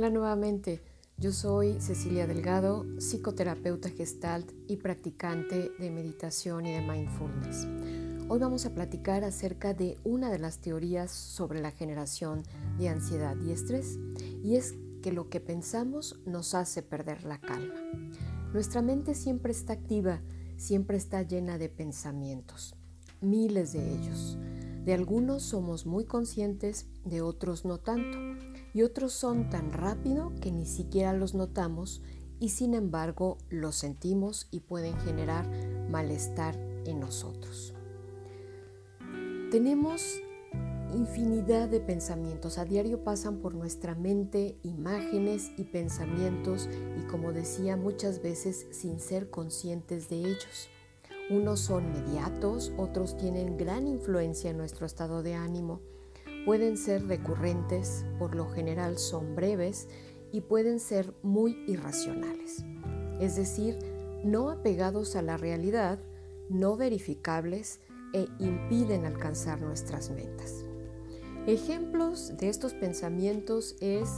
Hola nuevamente, yo soy Cecilia Delgado, psicoterapeuta gestalt y practicante de meditación y de mindfulness. Hoy vamos a platicar acerca de una de las teorías sobre la generación de ansiedad y estrés, y es que lo que pensamos nos hace perder la calma. Nuestra mente siempre está activa, siempre está llena de pensamientos, miles de ellos. De algunos somos muy conscientes, de otros no tanto, y otros son tan rápido que ni siquiera los notamos y sin embargo los sentimos y pueden generar malestar en nosotros. Tenemos infinidad de pensamientos. A diario pasan por nuestra mente imágenes y pensamientos y como decía muchas veces sin ser conscientes de ellos. Unos son inmediatos, otros tienen gran influencia en nuestro estado de ánimo. Pueden ser recurrentes, por lo general son breves y pueden ser muy irracionales. Es decir, no apegados a la realidad, no verificables, e impiden alcanzar nuestras metas. Ejemplos de estos pensamientos es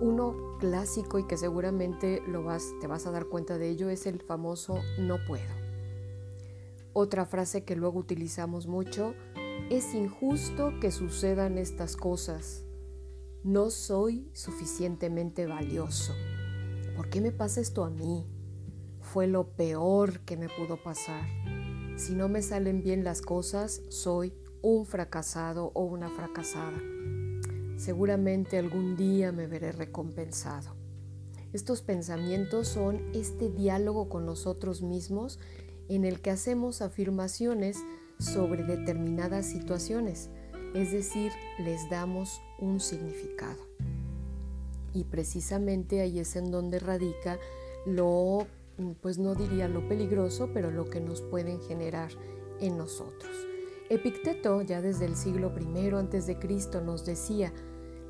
uno clásico y que seguramente lo vas, te vas a dar cuenta de ello es el famoso no puedo. Otra frase que luego utilizamos mucho es injusto que sucedan estas cosas. No soy suficientemente valioso. ¿Por qué me pasa esto a mí? Fue lo peor que me pudo pasar. Si no me salen bien las cosas, soy un fracasado o una fracasada. Seguramente algún día me veré recompensado. Estos pensamientos son este diálogo con nosotros mismos en el que hacemos afirmaciones sobre determinadas situaciones, es decir, les damos un significado. Y precisamente ahí es en donde radica lo pues no diría lo peligroso, pero lo que nos pueden generar en nosotros. Epicteto, ya desde el siglo I antes de Cristo, nos decía,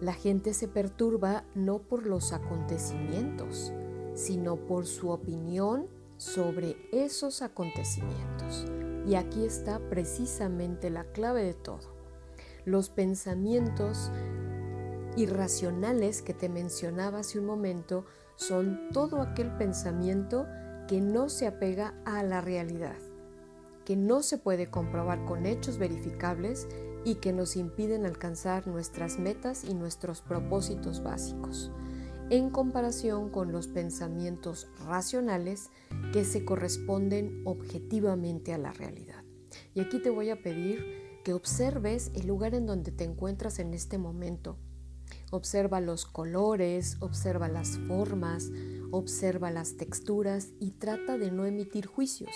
la gente se perturba no por los acontecimientos, sino por su opinión sobre esos acontecimientos. Y aquí está precisamente la clave de todo. Los pensamientos irracionales que te mencionaba hace un momento son todo aquel pensamiento que no se apega a la realidad, que no se puede comprobar con hechos verificables y que nos impiden alcanzar nuestras metas y nuestros propósitos básicos, en comparación con los pensamientos racionales que se corresponden objetivamente a la realidad. Y aquí te voy a pedir que observes el lugar en donde te encuentras en este momento Observa los colores, observa las formas, observa las texturas y trata de no emitir juicios,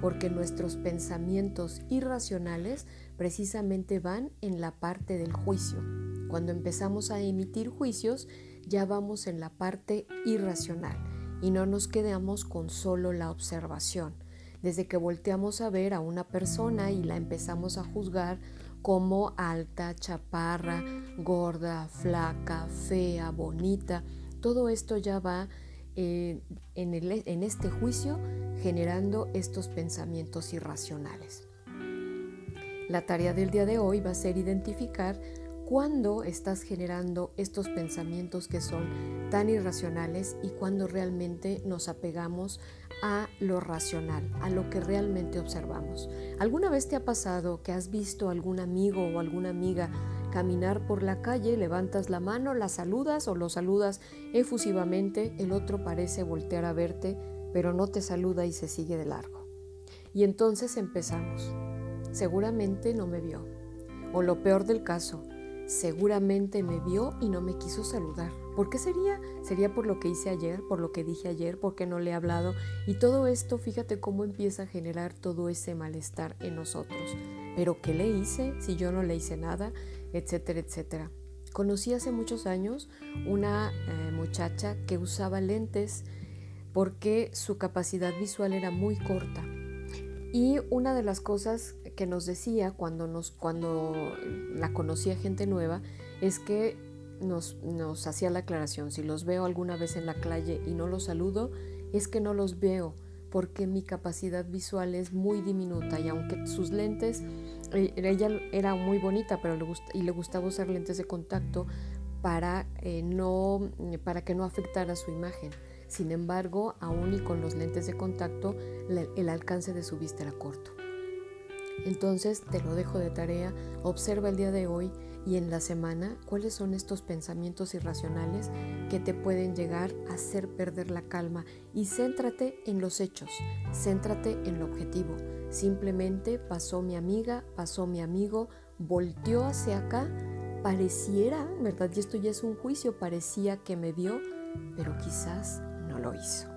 porque nuestros pensamientos irracionales precisamente van en la parte del juicio. Cuando empezamos a emitir juicios, ya vamos en la parte irracional y no nos quedamos con solo la observación. Desde que volteamos a ver a una persona y la empezamos a juzgar como alta, chaparra, gorda, flaca, fea, bonita. Todo esto ya va eh, en, en este juicio generando estos pensamientos irracionales. La tarea del día de hoy va a ser identificar cuándo estás generando estos pensamientos que son tan irracionales y cuándo realmente nos apegamos a lo racional, a lo que realmente observamos. ¿Alguna vez te ha pasado que has visto a algún amigo o alguna amiga caminar por la calle, levantas la mano, la saludas o lo saludas efusivamente, el otro parece voltear a verte, pero no te saluda y se sigue de largo? Y entonces empezamos. Seguramente no me vio. O lo peor del caso, seguramente me vio y no me quiso saludar. ¿Por qué sería? Sería por lo que hice ayer, por lo que dije ayer, porque no le he hablado. Y todo esto, fíjate cómo empieza a generar todo ese malestar en nosotros. Pero ¿qué le hice si yo no le hice nada? Etcétera, etcétera. Conocí hace muchos años una eh, muchacha que usaba lentes porque su capacidad visual era muy corta. Y una de las cosas que nos decía cuando, nos, cuando la conocía gente nueva es que nos, nos hacía la aclaración, si los veo alguna vez en la calle y no los saludo, es que no los veo porque mi capacidad visual es muy diminuta y aunque sus lentes, eh, ella era muy bonita pero le y le gustaba usar lentes de contacto, para, eh, no, para que no afectara su imagen. Sin embargo, aún y con los lentes de contacto, el alcance de su vista era corto. Entonces te lo dejo de tarea, observa el día de hoy y en la semana cuáles son estos pensamientos irracionales que te pueden llegar a hacer perder la calma y céntrate en los hechos, céntrate en lo objetivo. Simplemente pasó mi amiga, pasó mi amigo, volteó hacia acá, pareciera, ¿verdad? Y esto ya es un juicio, parecía que me vio, pero quizás no lo hizo.